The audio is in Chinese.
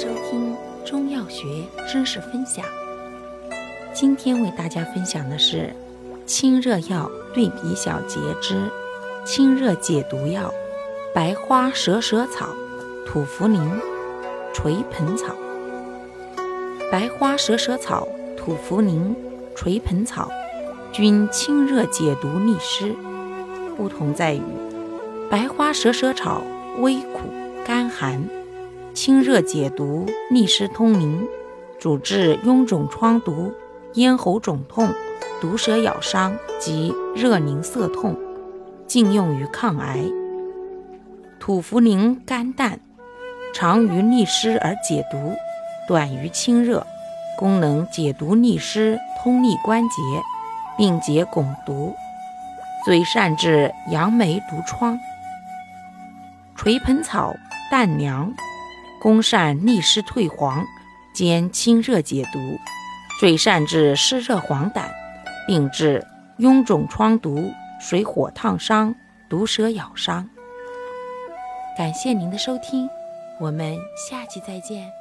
收听中药学知识分享。今天为大家分享的是清热药对比小结之清热解毒药白花蛇舌草、土茯苓、垂盆草。白花蛇舌草、土茯苓、垂盆草均清热解毒利湿，不同在于白花蛇舌草微苦甘寒，清热解毒利湿通淋，主治臃肿疮毒、咽喉肿痛、毒蛇咬伤及热凝涩痛，禁用于抗癌。土茯苓甘淡，长于利湿而解毒。短于清热，功能解毒利湿、通利关节，并解汞毒，最善治杨梅毒疮。垂盆草淡凉，功善利湿退黄，兼清热解毒，最善治湿热黄疸，并治臃肿疮毒、水火烫伤、毒蛇咬伤。感谢您的收听，我们下期再见。